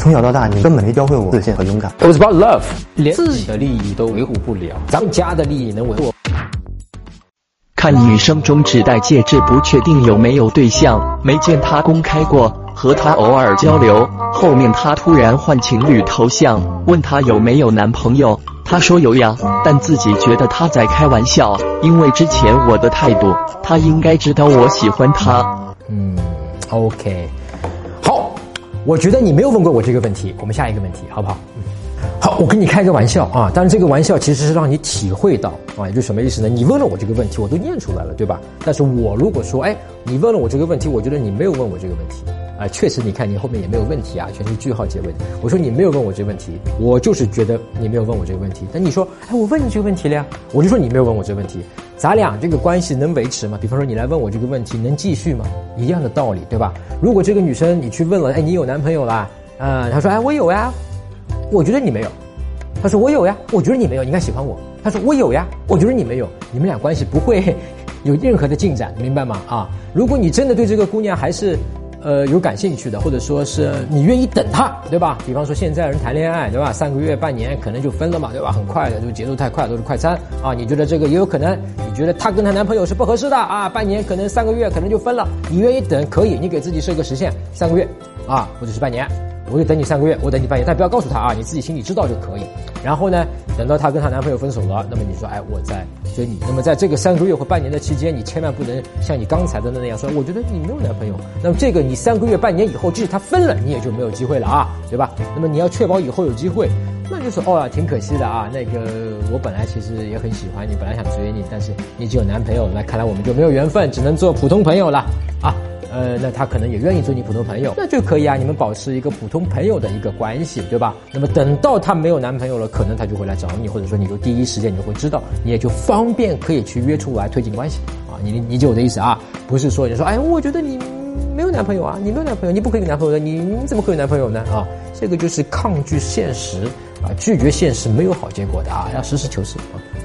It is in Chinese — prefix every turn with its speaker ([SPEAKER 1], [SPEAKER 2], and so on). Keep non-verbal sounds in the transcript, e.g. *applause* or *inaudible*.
[SPEAKER 1] 从小到大，你根本没教会我自信和勇敢。
[SPEAKER 2] It was about love，连自己的利益都维护不了，咱们家的利益能维护？
[SPEAKER 3] 看女生中只戴戒指，不确定有没有对象，没见她公开过，和她偶尔交流。后面她突然换情侣头像，问她有没有男朋友，她说有呀，但自己觉得她在开玩笑，因为之前我的态度，她应该知道我喜欢她。
[SPEAKER 2] 嗯，OK，好，我觉得你没有问过我这个问题，我们下一个问题好不好？嗯好，我跟你开个玩笑啊，当然这个玩笑其实是让你体会到啊，就什么意思呢？你问了我这个问题，我都念出来了，对吧？但是我如果说，哎，你问了我这个问题，我觉得你没有问我这个问题，啊，确实，你看你后面也没有问题啊，全是句号结尾。我说你没有问我这个问题，我就是觉得你没有问我这个问题。但你说，哎，我问你这个问题了呀，我就说你没有问我这个问题，咱俩这个关系能维持吗？比方说你来问我这个问题，能继续吗？一样的道理，对吧？如果这个女生你去问了，哎，你有男朋友啦？啊、她说，哎，我有呀。我觉得你没有。她说我有呀，我觉得你没有，你应该喜欢我。她说我有呀，我觉得你没有，你们俩关系不会 *laughs* 有任何的进展，明白吗？啊，如果你真的对这个姑娘还是呃有感兴趣的，或者说是你愿意等他，对吧？比方说现在人谈恋爱，对吧？三个月、半年可能就分了嘛，对吧？很快的，就节奏太快，都是快餐啊。你觉得这个也有可能？你觉得她跟她男朋友是不合适的啊？半年可能三个月可能就分了，你愿意等可以，你给自己设个时限，三个月啊，或者是半年。我就等你三个月，我等你半年，但不要告诉他啊，你自己心里知道就可以。然后呢，等到她跟她男朋友分手了，那么你说，哎，我在追你。那么在这个三个月或半年的期间，你千万不能像你刚才的那样说，我觉得你没有男朋友。那么这个你三个月、半年以后，即使他分了，你也就没有机会了啊，对吧？那么你要确保以后有机会，那就是哦，挺可惜的啊。那个我本来其实也很喜欢你，本来想追你，但是你已经有男朋友，那看来我们就没有缘分，只能做普通朋友了啊。呃，那他可能也愿意做你普通朋友，那就可以啊，你们保持一个普通朋友的一个关系，对吧？那么等到他没有男朋友了，可能他就会来找你，或者说你就第一时间你就会知道，你也就方便可以去约出来推进关系啊。你理解我的意思啊？不是说你说哎，我觉得你没有男朋友啊，你没有男朋友，你不可以有男朋友的，你你怎么可以有男朋友呢？啊，这个就是抗拒现实啊，拒绝现实没有好结果的啊，要实事求是啊。